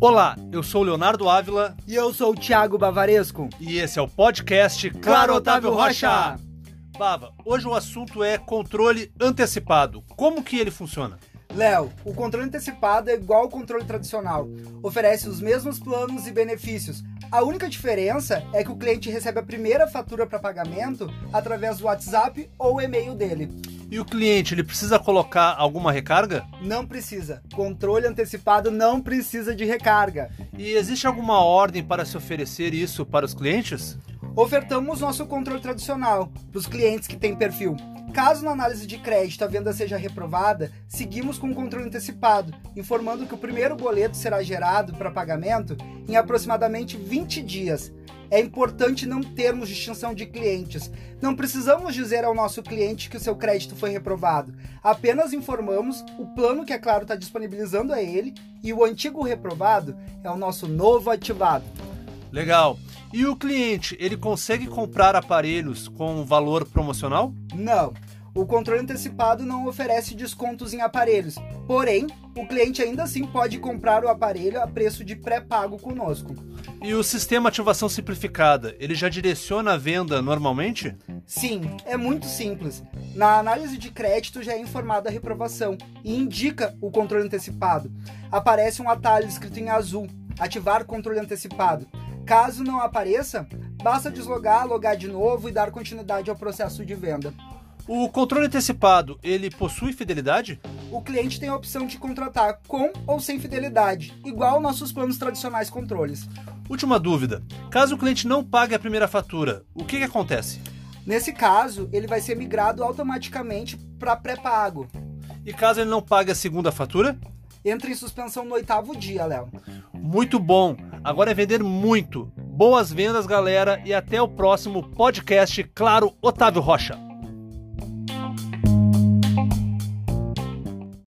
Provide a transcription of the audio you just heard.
Olá, eu sou o Leonardo Ávila E eu sou o Thiago Bavaresco. e esse é o podcast Claro Otávio Rocha. Bava, hoje o assunto é controle antecipado. Como que ele funciona? Léo, o controle antecipado é igual ao controle tradicional. Oferece os mesmos planos e benefícios. A única diferença é que o cliente recebe a primeira fatura para pagamento através do WhatsApp ou e-mail dele. E o cliente, ele precisa colocar alguma recarga? Não precisa. Controle antecipado não precisa de recarga. E existe alguma ordem para se oferecer isso para os clientes? Ofertamos nosso controle tradicional para os clientes que têm perfil. Caso na análise de crédito a venda seja reprovada, seguimos com o controle antecipado, informando que o primeiro boleto será gerado para pagamento em aproximadamente 20 dias. É importante não termos distinção de clientes. Não precisamos dizer ao nosso cliente que o seu crédito foi reprovado. Apenas informamos o plano que a Claro está disponibilizando a ele e o antigo reprovado é o nosso novo ativado. Legal. E o cliente, ele consegue comprar aparelhos com valor promocional? Não. O controle antecipado não oferece descontos em aparelhos. Porém, o cliente ainda assim pode comprar o aparelho a preço de pré-pago conosco. E o sistema ativação simplificada, ele já direciona a venda normalmente? Sim, é muito simples. Na análise de crédito já é informada a reprovação e indica o controle antecipado. Aparece um atalho escrito em azul: ativar controle antecipado. Caso não apareça, basta deslogar, logar de novo e dar continuidade ao processo de venda. O controle antecipado, ele possui fidelidade? O cliente tem a opção de contratar com ou sem fidelidade, igual nossos planos tradicionais controles. Última dúvida. Caso o cliente não pague a primeira fatura, o que, que acontece? Nesse caso, ele vai ser migrado automaticamente para pré-pago. E caso ele não pague a segunda fatura? Entra em suspensão no oitavo dia, Léo. Muito bom! Agora é vender muito. Boas vendas, galera, e até o próximo podcast Claro Otávio Rocha.